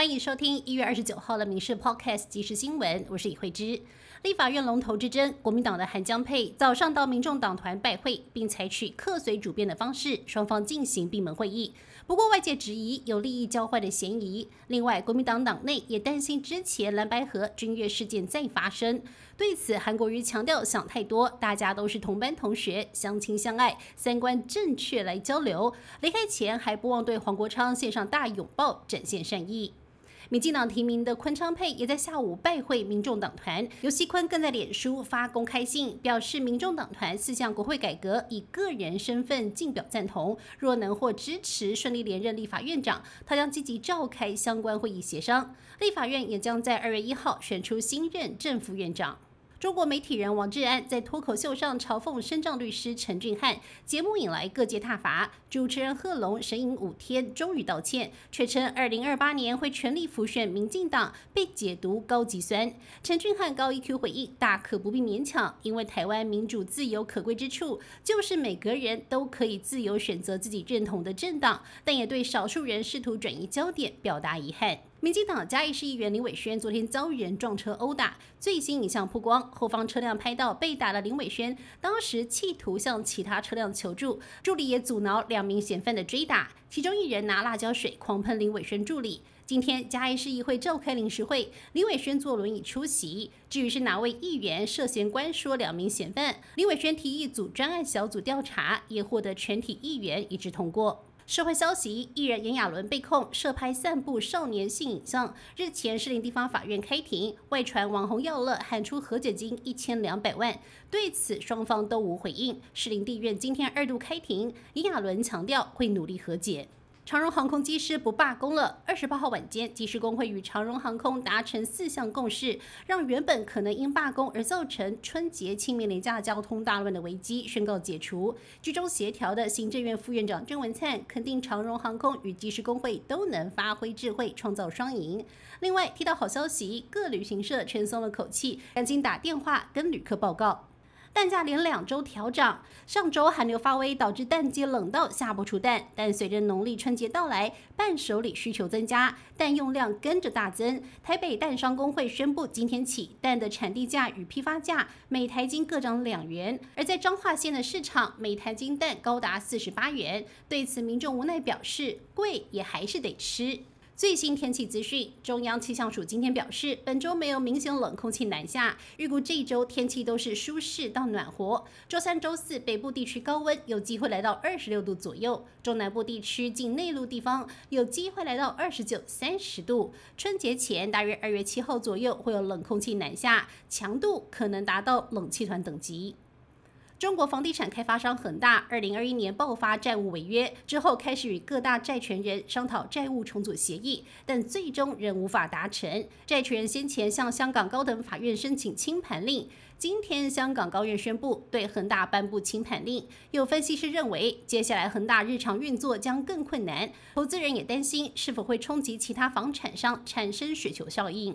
欢迎收听一月二十九号的《民事 Podcast》即时新闻，我是李慧芝。立法院龙头之争，国民党的韩江佩早上到民众党团拜会，并采取客随主便的方式，双方进行闭门会议。不过外界质疑有利益交换的嫌疑。另外，国民党党内也担心之前蓝白河军乐事件再发生。对此，韩国瑜强调想太多，大家都是同班同学，相亲相爱，三观正确来交流。离开前还不忘对黄国昌献上大拥抱，展现善意。民进党提名的昆昌佩也在下午拜会民众党团，尤锡坤更在脸书发公开信，表示民众党团四项国会改革，以个人身份进表赞同。若能获支持，顺利连任立法院长，他将积极召开相关会议协商。立法院也将在二月一号选出新任正副院长。中国媒体人王志安在脱口秀上嘲讽身障律师陈俊翰，节目引来各界挞伐。主持人贺龙神隐五天，终于道歉，却称二零二八年会全力辅选民进党，被解读高级酸。陈俊翰高 EQ 回应：大可不必勉强，因为台湾民主自由可贵之处，就是每个人都可以自由选择自己认同的政党，但也对少数人试图转移焦点表达遗憾。民进党嘉义市议员林伟轩昨天遭遇人撞车殴打，最新影像曝光，后方车辆拍到被打的林伟轩，当时企图向其他车辆求助，助理也阻挠两名嫌犯的追打，其中一人拿辣椒水狂喷林伟轩助理。今天嘉义市议会召开临时会，林伟轩坐轮椅出席。至于是哪位议员涉嫌关说两名嫌犯，林伟轩提议组专案小组调查，也获得全体议员一致通过。社会消息：艺人炎亚纶被控涉拍散布少年性影像，日前士林地方法院开庭，外传网红耀乐喊出和解金一千两百万，对此双方都无回应。士林地院今天二度开庭，炎亚纶强调会努力和解。长荣航空机师不罢工了。二十八号晚间，机师工会与长荣航空达成四项共识，让原本可能因罢工而造成春节清明廉价交通大乱的危机宣告解除。居中协调的行政院副院长郑文灿肯定长荣航空与机师工会都能发挥智慧，创造双赢。另外，提到好消息，各旅行社全松了口气，赶紧打电话跟旅客报告。蛋价连两周调涨，上周寒流发威，导致蛋鸡冷到下不出蛋。但随着农历春节到来，伴手礼需求增加，蛋用量跟着大增。台北蛋商工会宣布，今天起蛋的产地价与批发价每台斤各涨两元。而在彰化县的市场，每台斤蛋高达四十八元。对此，民众无奈表示，贵也还是得吃。最新天气资讯，中央气象署今天表示，本周没有明显冷空气南下，预估这一周天气都是舒适到暖和。周三、周四北部地区高温有机会来到二十六度左右，中南部地区近内陆地方有机会来到二十九、三十度。春节前大约二月七号左右会有冷空气南下，强度可能达到冷气团等级。中国房地产开发商恒大，二零二一年爆发债务违约之后，开始与各大债权人商讨债务重组协议，但最终仍无法达成。债权人先前向香港高等法院申请清盘令，今天香港高院宣布对恒大颁布清盘令。有分析师认为，接下来恒大日常运作将更困难，投资人也担心是否会冲击其他房产商，产生雪球效应。